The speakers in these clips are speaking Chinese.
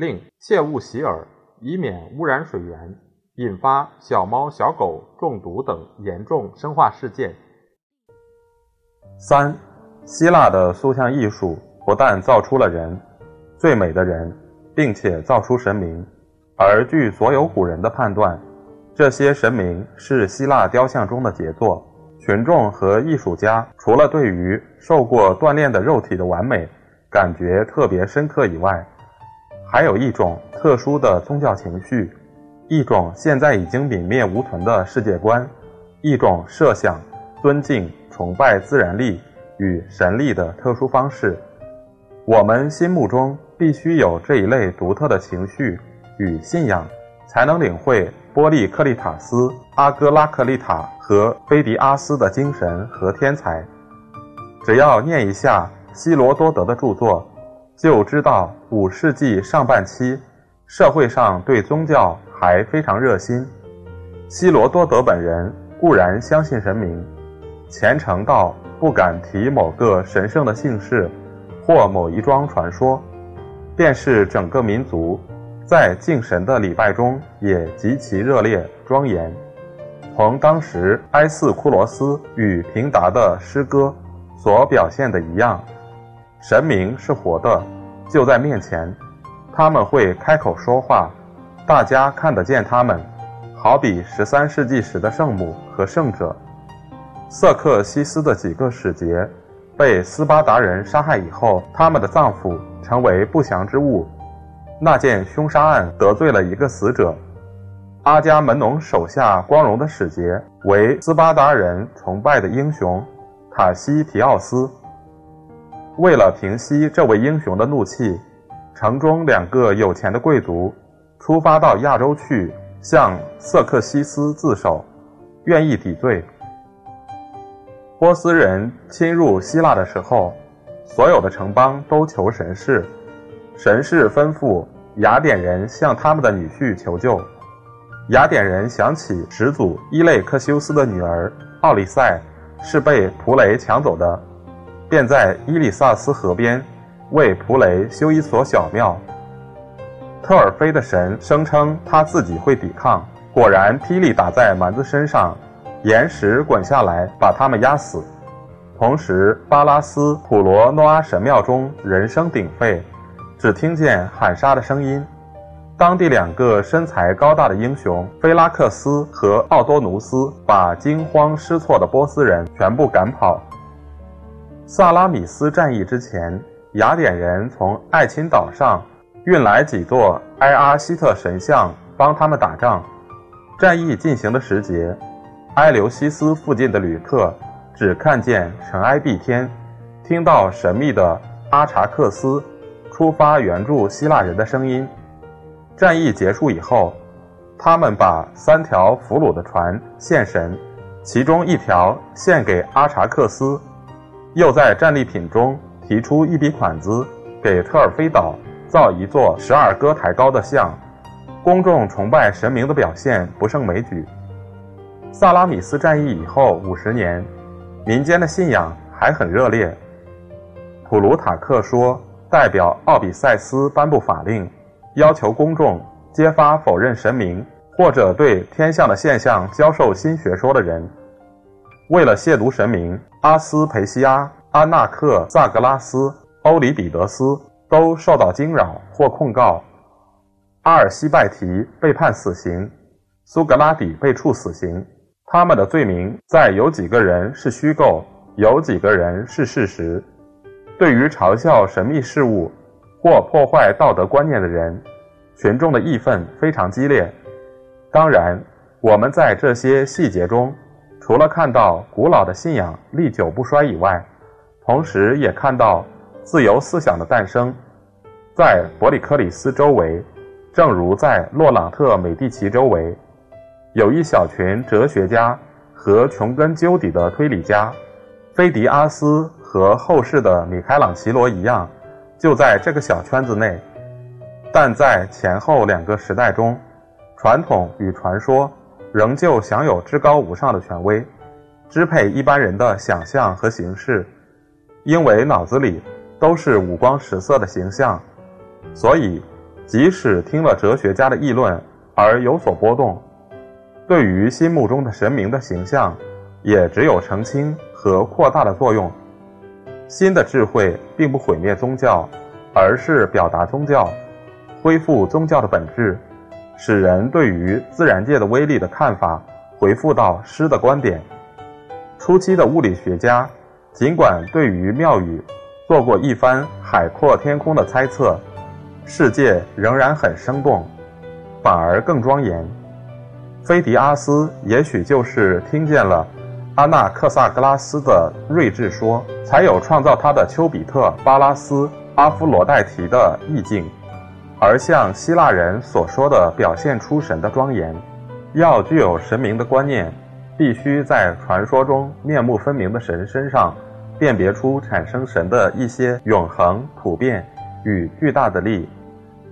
另切勿洗耳，以免污染水源，引发小猫小狗中毒等严重生化事件。三，希腊的塑像艺术不但造出了人，最美的人，并且造出神明，而据所有古人的判断。这些神明是希腊雕像中的杰作，群众和艺术家除了对于受过锻炼的肉体的完美感觉特别深刻以外，还有一种特殊的宗教情绪，一种现在已经泯灭无存的世界观，一种设想、尊敬、崇拜自然力与神力的特殊方式。我们心目中必须有这一类独特的情绪与信仰，才能领会。波利克利塔斯、阿哥拉克利塔和菲迪阿斯的精神和天才，只要念一下希罗多德的著作，就知道五世纪上半期社会上对宗教还非常热心。希罗多德本人固然相信神明，虔诚到不敢提某个神圣的姓氏或某一桩传说，便是整个民族。在敬神的礼拜中也极其热烈庄严，同当时埃斯库罗斯与平达的诗歌所表现的一样，神明是活的，就在面前，他们会开口说话，大家看得见他们，好比十三世纪时的圣母和圣者。瑟克西斯的几个使节被斯巴达人杀害以后，他们的脏腑成为不祥之物。那件凶杀案得罪了一个死者，阿伽门农手下光荣的使节为斯巴达人崇拜的英雄塔西提奥斯。为了平息这位英雄的怒气，城中两个有钱的贵族出发到亚洲去向瑟克西斯自首，愿意抵罪。波斯人侵入希腊的时候，所有的城邦都求神事。神士吩咐雅典人向他们的女婿求救。雅典人想起始祖伊类克修斯的女儿奥利塞是被普雷抢走的，便在伊利萨斯河边为普雷修一所小庙。特尔菲的神声称他自己会抵抗，果然霹雳打在蛮子身上，岩石滚下来把他们压死。同时，巴拉斯普罗诺阿神庙中人声鼎沸。只听见喊杀的声音，当地两个身材高大的英雄菲拉克斯和奥多努斯把惊慌失措的波斯人全部赶跑。萨拉米斯战役之前，雅典人从爱琴岛上运来几座埃阿希特神像帮他们打仗。战役进行的时节，埃留西斯附近的旅客只看见尘埃蔽天，听到神秘的阿查克斯。出发援助希腊人的声音。战役结束以后，他们把三条俘虏的船献神，其中一条献给阿查克斯，又在战利品中提出一笔款子给特尔菲岛造一座十二歌台高的像。公众崇拜神明的表现不胜枚举。萨拉米斯战役以后五十年，民间的信仰还很热烈。普鲁塔克说。代表奥比塞斯颁布法令，要求公众揭发否认神明或者对天象的现象教授新学说的人。为了亵渎神明，阿斯培西亚、阿纳克萨格拉斯、欧里比得斯都受到惊扰或控告。阿尔西拜提被判死刑，苏格拉底被处死刑。他们的罪名在有几个人是虚构，有几个人是事实。对于嘲笑神秘事物或破坏道德观念的人，群众的义愤非常激烈。当然，我们在这些细节中，除了看到古老的信仰历久不衰以外，同时也看到自由思想的诞生。在伯里克里斯周围，正如在洛朗特美第奇周围，有一小群哲学家和穷根究底的推理家，菲迪阿斯和后世的米开朗基罗一样，就在这个小圈子内。但在前后两个时代中，传统与传说仍旧享有至高无上的权威，支配一般人的想象和形式，因为脑子里都是五光十色的形象，所以即使听了哲学家的议论而有所波动，对于心目中的神明的形象，也只有澄清和扩大的作用。新的智慧并不毁灭宗教，而是表达宗教。恢复宗教的本质，使人对于自然界的威力的看法回复到诗的观点。初期的物理学家尽管对于庙宇做过一番海阔天空的猜测，世界仍然很生动，反而更庄严。菲迪阿斯也许就是听见了阿纳克萨格拉斯的睿智说，才有创造他的丘比特、巴拉斯、阿夫罗代提的意境。而像希腊人所说的，表现出神的庄严，要具有神明的观念，必须在传说中面目分明的神身上，辨别出产生神的一些永恒、普遍与巨大的力。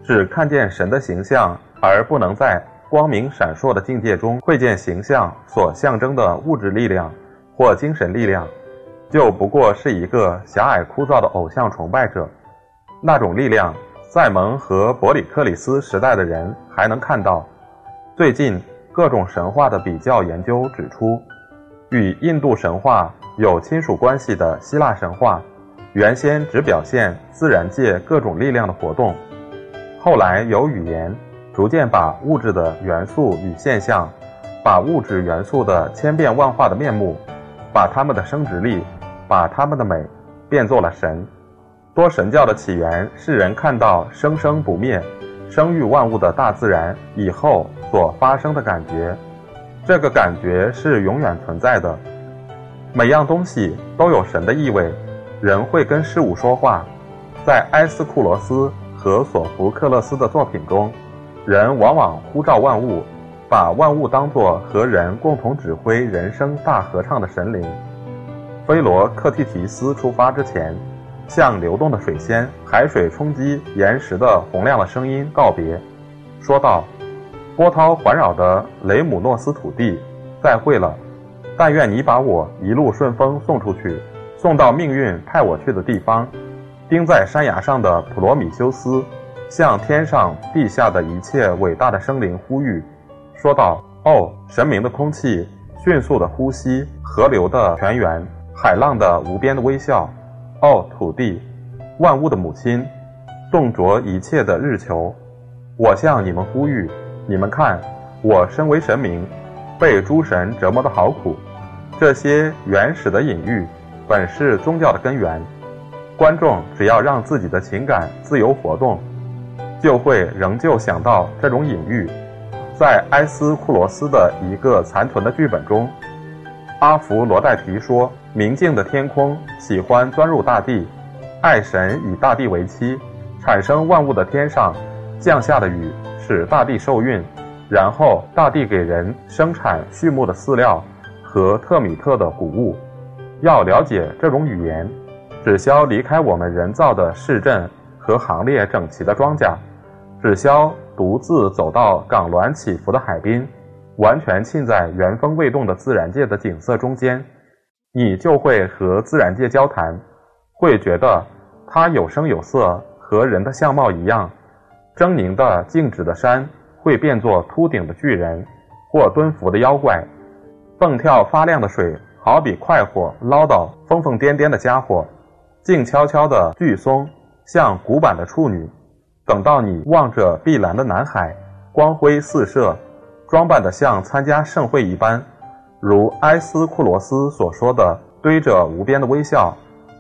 只看见神的形象，而不能在光明闪烁的境界中窥见形象所象征的物质力量或精神力量，就不过是一个狭隘枯燥的偶像崇拜者。那种力量。塞蒙和伯里克里斯时代的人还能看到，最近各种神话的比较研究指出，与印度神话有亲属关系的希腊神话，原先只表现自然界各种力量的活动，后来有语言逐渐把物质的元素与现象，把物质元素的千变万化的面目，把它们的生殖力，把它们的美，变作了神。多神教的起源是人看到生生不灭、生育万物的大自然以后所发生的感觉，这个感觉是永远存在的。每样东西都有神的意味，人会跟事物说话。在埃斯库罗斯和索福克勒斯的作品中，人往往呼召万物，把万物当作和人共同指挥人生大合唱的神灵。菲罗克蒂提斯出发之前。向流动的水仙、海水冲击岩石的洪亮的声音告别，说道：“波涛环绕的雷姆诺斯土地，再会了！但愿你把我一路顺风送出去，送到命运派我去的地方。”钉在山崖上的普罗米修斯，向天上地下的一切伟大的生灵呼吁，说道：“哦，神明的空气，迅速的呼吸，河流的泉源，海浪的无边的微笑。”哦，土地，万物的母亲，动着一切的日球，我向你们呼吁，你们看，我身为神明，被诸神折磨的好苦。这些原始的隐喻，本是宗教的根源。观众只要让自己的情感自由活动，就会仍旧想到这种隐喻。在埃斯库罗斯的一个残存的剧本中。阿弗罗代提说：“明净的天空喜欢钻入大地，爱神以大地为妻，产生万物的天上降下的雨，使大地受孕，然后大地给人生产畜牧的饲料和特米特的谷物。要了解这种语言，只消离开我们人造的市镇和行列整齐的庄稼，只消独自走到港峦起伏的海滨。”完全浸在原封未动的自然界的景色中间，你就会和自然界交谈，会觉得它有声有色，和人的相貌一样。狰狞的静止的山会变作秃顶的巨人，或蹲伏的妖怪；蹦跳发亮的水好比快活唠叨疯疯癫癫的家伙；静悄悄的巨松像古板的处女。等到你望着碧蓝的南海，光辉四射。装扮得像参加盛会一般，如埃斯库罗斯所说的“堆着无边的微笑”。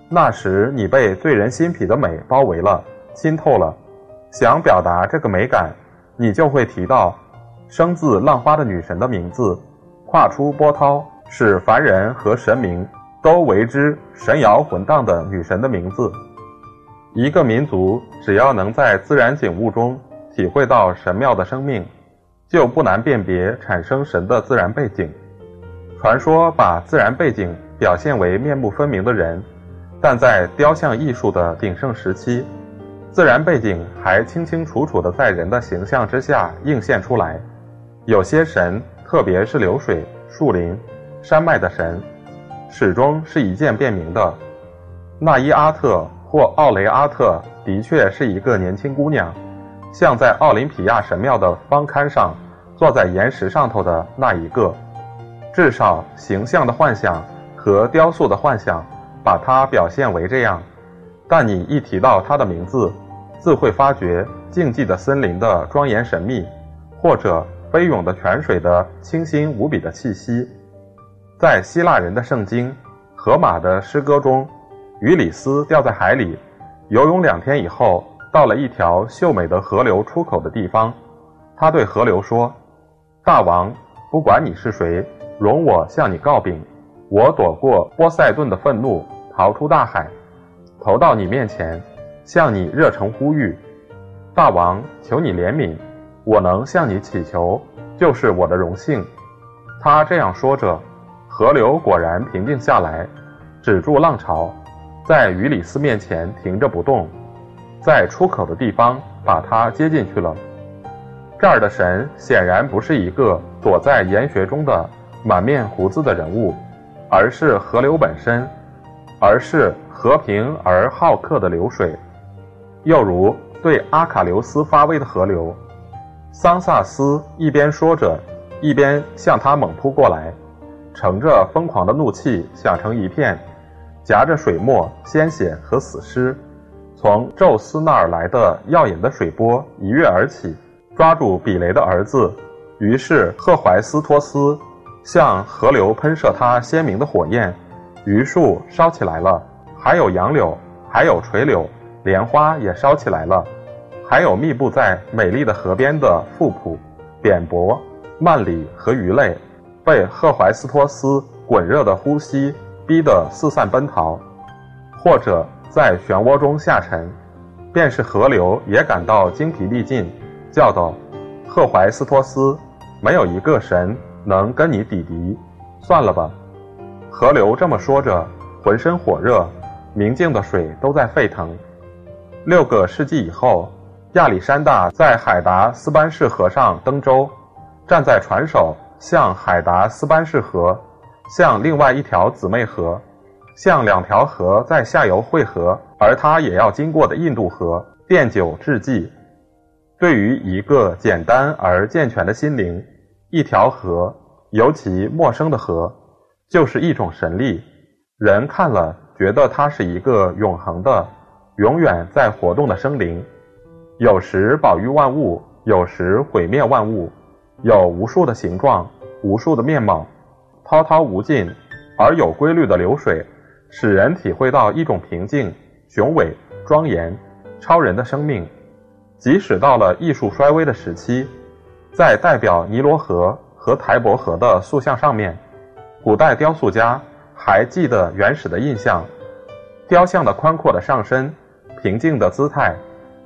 那时你被醉人心脾的美包围了，浸透了。想表达这个美感，你就会提到生自浪花的女神的名字，跨出波涛，使凡人和神明都为之神摇魂荡的女神的名字。一个民族只要能在自然景物中。体会到神妙的生命，就不难辨别产生神的自然背景。传说把自然背景表现为面目分明的人，但在雕像艺术的鼎盛时期，自然背景还清清楚楚地在人的形象之下映现出来。有些神，特别是流水、树林、山脉的神，始终是一见辨明的。纳伊阿特或奥雷阿特的确是一个年轻姑娘，像在奥林匹亚神庙的方龛上坐在岩石上头的那一个。至少形象的幻想和雕塑的幻想把它表现为这样。但你一提到他的名字，自会发觉静寂的森林的庄严神秘，或者。飞涌的泉水的清新无比的气息，在希腊人的圣经、荷马的诗歌中，于里斯掉在海里，游泳两天以后，到了一条秀美的河流出口的地方。他对河流说：“大王，不管你是谁，容我向你告禀。我躲过波塞顿的愤怒，逃出大海，投到你面前，向你热诚呼吁。大王，求你怜悯。”我能向你祈求，就是我的荣幸。他这样说着，河流果然平静下来，止住浪潮，在于里斯面前停着不动，在出口的地方把他接进去了。这儿的神显然不是一个躲在岩穴中的满面胡子的人物，而是河流本身，而是和平而好客的流水，又如对阿卡琉斯发威的河流。桑萨斯一边说着，一边向他猛扑过来，乘着疯狂的怒气响成一片，夹着水墨、鲜血和死尸，从宙斯那儿来的耀眼的水波一跃而起，抓住比雷的儿子。于是赫怀斯托斯向河流喷射他鲜明的火焰，榆树烧起来了，还有杨柳，还有垂柳，莲花也烧起来了。还有密布在美丽的河边的富普、扁柏、曼里和鱼类，被赫怀斯托斯滚热的呼吸逼得四散奔逃，或者在漩涡中下沉。便是河流也感到精疲力尽，叫道：“赫怀斯托斯，没有一个神能跟你抵敌，算了吧。”河流这么说着，浑身火热，明净的水都在沸腾。六个世纪以后。亚历山大在海达斯班氏河上登舟，站在船首，向海达斯班氏河，向另外一条姊妹河，向两条河在下游汇合，而他也要经过的印度河奠酒致祭。对于一个简单而健全的心灵，一条河，尤其陌生的河，就是一种神力。人看了，觉得它是一个永恒的、永远在活动的生灵。有时保育万物，有时毁灭万物，有无数的形状，无数的面貌，滔滔无尽而有规律的流水，使人体会到一种平静、雄伟、庄严、超人的生命。即使到了艺术衰微的时期，在代表尼罗河和台伯河的塑像上面，古代雕塑家还记得原始的印象：雕像的宽阔的上身，平静的姿态。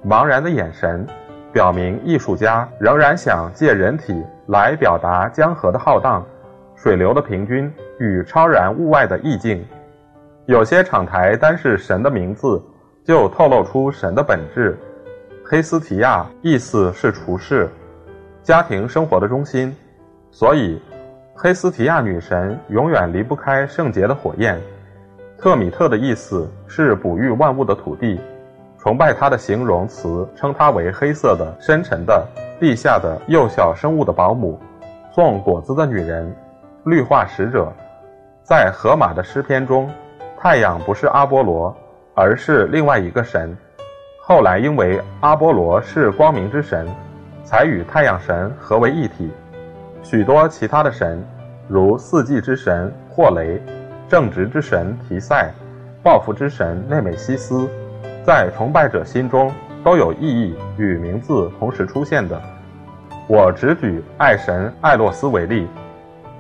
茫然的眼神，表明艺术家仍然想借人体来表达江河的浩荡、水流的平均与超然物外的意境。有些场台单是神的名字，就透露出神的本质。黑斯提亚意思是厨师，家庭生活的中心，所以黑斯提亚女神永远离不开圣洁的火焰。特米特的意思是哺育万物的土地。崇拜她的形容词称她为黑色的、深沉的、地下的幼小生物的保姆，送果子的女人，绿化使者。在荷马的诗篇中，太阳不是阿波罗，而是另外一个神。后来因为阿波罗是光明之神，才与太阳神合为一体。许多其他的神，如四季之神霍雷、正直之神提赛、报复之神内美西斯。在崇拜者心中都有意义与名字同时出现的。我只举爱神艾洛斯为例，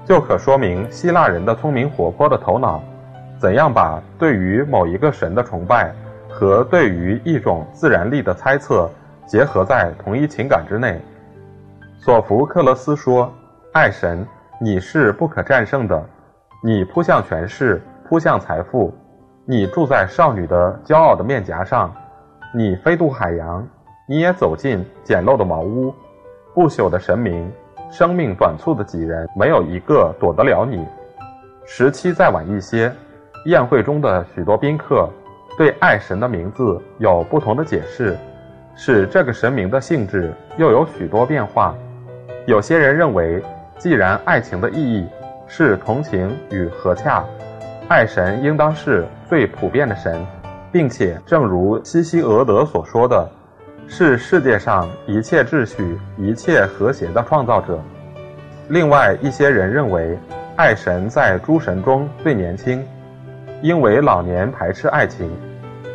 就可说明希腊人的聪明活泼的头脑，怎样把对于某一个神的崇拜和对于一种自然力的猜测结合在同一情感之内。索福克勒斯说：“爱神，你是不可战胜的，你扑向权势，扑向财富，你住在少女的骄傲的面颊上，你飞渡海洋，你也走进简陋的茅屋。不朽的神明，生命短促的几人，没有一个躲得了你。”时期再晚一些，宴会中的许多宾客对爱神的名字有不同的解释，使这个神明的性质又有许多变化。有些人认为，既然爱情的意义是同情与和洽，爱神应当是最普遍的神，并且正如西西俄德所说的，是世界上一切秩序、一切和谐的创造者。另外一些人认为，爱神在诸神中最年轻，因为老年排斥爱情；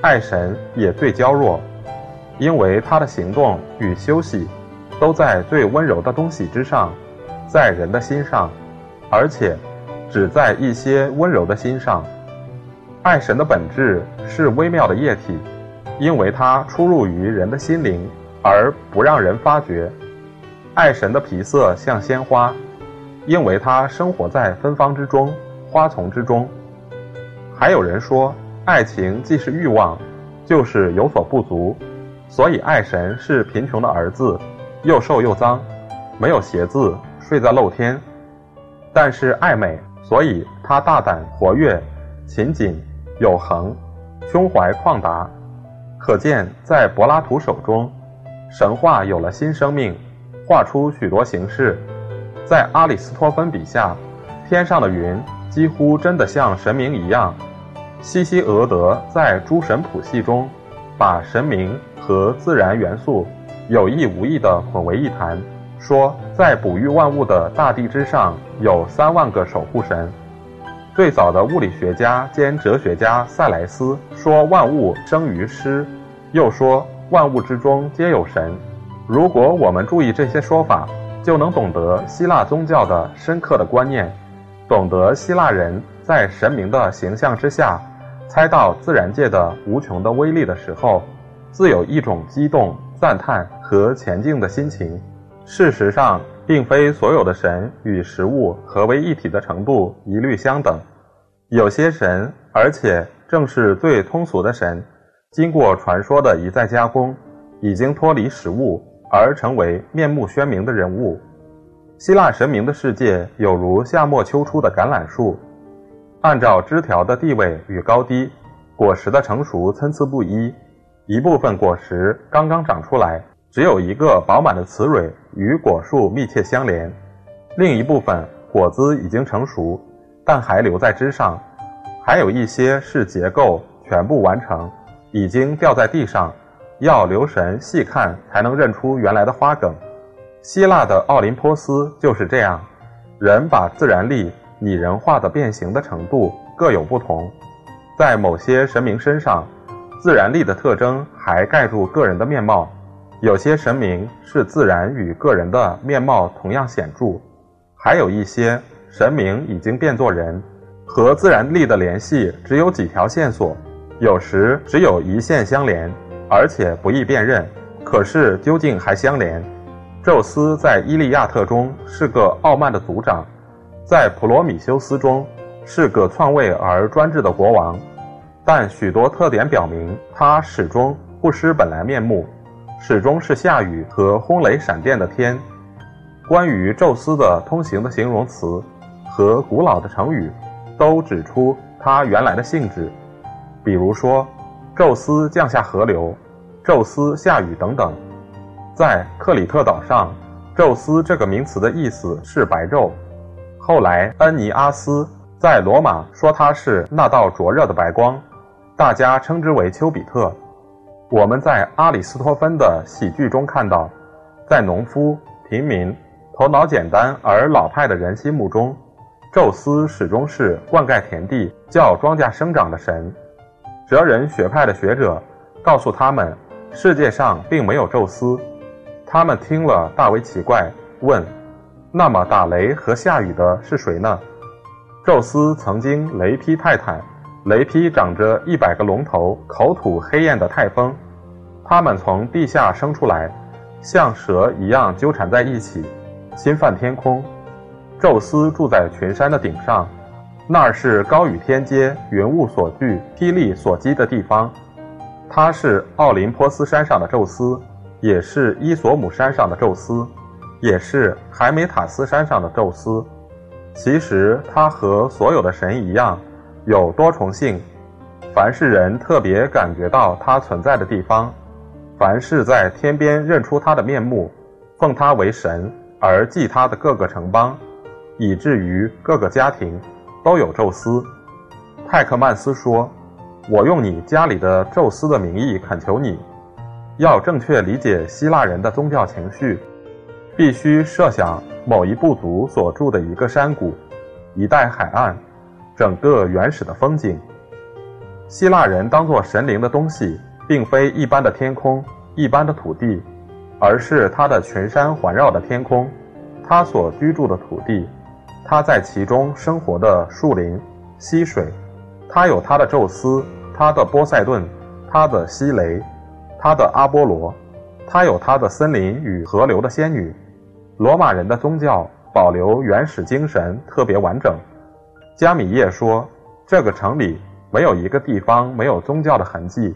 爱神也最娇弱，因为他的行动与休息。都在最温柔的东西之上，在人的心上，而且只在一些温柔的心上。爱神的本质是微妙的液体，因为它出入于人的心灵，而不让人发觉。爱神的皮色像鲜花，因为它生活在芬芳之中、花丛之中。还有人说，爱情既是欲望，就是有所不足，所以爱神是贫穷的儿子。又瘦又脏，没有鞋子，睡在露天。但是爱美，所以他大胆、活跃、勤谨、有恒，胸怀旷达。可见，在柏拉图手中，神话有了新生命，画出许多形式。在阿里斯托芬笔下，天上的云几乎真的像神明一样。西西俄德在诸神谱系中，把神明和自然元素。有意无意地混为一谈，说在哺育万物的大地之上有三万个守护神。最早的物理学家兼哲学家塞莱斯说万物生于诗，又说万物之中皆有神。如果我们注意这些说法，就能懂得希腊宗教的深刻的观念，懂得希腊人在神明的形象之下，猜到自然界的无穷的威力的时候，自有一种激动。赞叹和前进的心情。事实上，并非所有的神与食物合为一体的程度一律相等。有些神，而且正是最通俗的神，经过传说的一再加工，已经脱离食物而成为面目鲜明的人物。希腊神明的世界有如夏末秋初的橄榄树，按照枝条的地位与高低，果实的成熟参差不一。一部分果实刚刚长出来，只有一个饱满的雌蕊与果树密切相连；另一部分果子已经成熟，但还留在枝上；还有一些是结构全部完成，已经掉在地上，要留神细看才能认出原来的花梗。希腊的奥林波斯就是这样，人把自然力拟人化的变形的程度各有不同，在某些神明身上。自然力的特征还盖住个人的面貌，有些神明是自然与个人的面貌同样显著，还有一些神明已经变作人，和自然力的联系只有几条线索，有时只有一线相连，而且不易辨认。可是究竟还相连？宙斯在《伊利亚特》中是个傲慢的族长，在《普罗米修斯》中是个篡位而专制的国王。但许多特点表明，他始终不失本来面目，始终是下雨和轰雷闪电的天。关于宙斯的通行的形容词和古老的成语，都指出他原来的性质。比如说，宙斯降下河流，宙斯下雨等等。在克里特岛上，宙斯这个名词的意思是白昼。后来，恩尼阿斯在罗马说他是那道灼热的白光。大家称之为丘比特。我们在阿里斯托芬的喜剧中看到，在农夫、平民、头脑简单而老派的人心目中，宙斯始终是灌溉田地、叫庄稼生长的神。哲人学派的学者告诉他们，世界上并没有宙斯。他们听了大为奇怪，问：“那么打雷和下雨的是谁呢？”宙斯曾经雷劈泰坦。雷劈长着一百个龙头、口吐黑焰的泰风，他们从地下生出来，像蛇一样纠缠在一起，侵犯天空。宙斯住在群山的顶上，那儿是高与天阶、云雾所聚、霹雳所击的地方。他是奥林波斯山上的宙斯，也是伊索姆山上的宙斯，也是海美塔斯山上的宙斯。其实他和所有的神一样，有多重性。凡是人特别感觉到他存在的地方，凡是在天边认出他的面目，奉他为神而祭他的各个城邦。以至于各个家庭都有宙斯。泰克曼斯说：“我用你家里的宙斯的名义恳求你，要正确理解希腊人的宗教情绪，必须设想某一部族所住的一个山谷、一带海岸、整个原始的风景。希腊人当作神灵的东西，并非一般的天空、一般的土地，而是他的群山环绕的天空，他所居住的土地。”他在其中生活的树林、溪水，他有他的宙斯，他的波塞顿，他的西雷，他的阿波罗，他有他的森林与河流的仙女。罗马人的宗教保留原始精神特别完整。加米叶说，这个城里没有一个地方没有宗教的痕迹，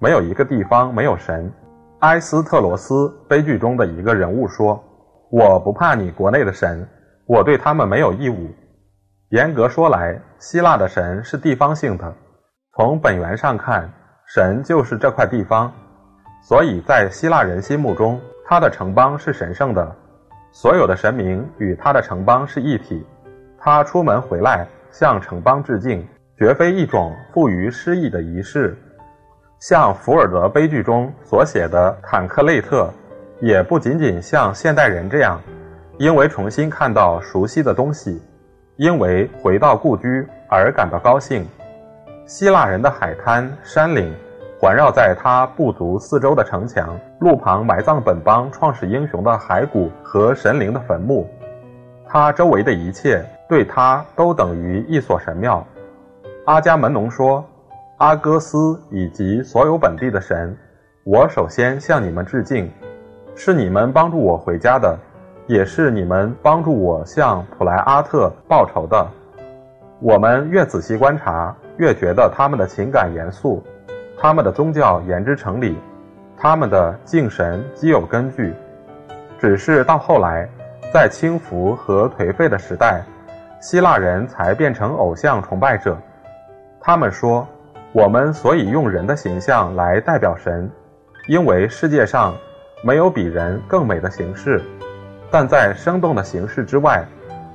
没有一个地方没有神。埃斯特罗斯悲剧中的一个人物说：“我不怕你国内的神。”我对他们没有义务。严格说来，希腊的神是地方性的。从本源上看，神就是这块地方，所以在希腊人心目中，他的城邦是神圣的。所有的神明与他的城邦是一体。他出门回来向城邦致敬，绝非一种富于诗意的仪式，像福尔德悲剧中所写的坦克雷特，也不仅仅像现代人这样。因为重新看到熟悉的东西，因为回到故居而感到高兴。希腊人的海滩、山岭，环绕在他部族四周的城墙，路旁埋葬本邦创始英雄的骸骨和神灵的坟墓。他周围的一切对他都等于一所神庙。阿伽门农说：“阿哥斯以及所有本地的神，我首先向你们致敬，是你们帮助我回家的。”也是你们帮助我向普莱阿特报仇的。我们越仔细观察，越觉得他们的情感严肃，他们的宗教言之成理，他们的敬神极有根据。只是到后来，在轻浮和颓废的时代，希腊人才变成偶像崇拜者。他们说，我们所以用人的形象来代表神，因为世界上没有比人更美的形式。但在生动的形式之外，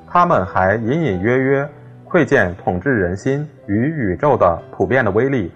他们还隐隐约约窥见统治人心与宇宙的普遍的威力。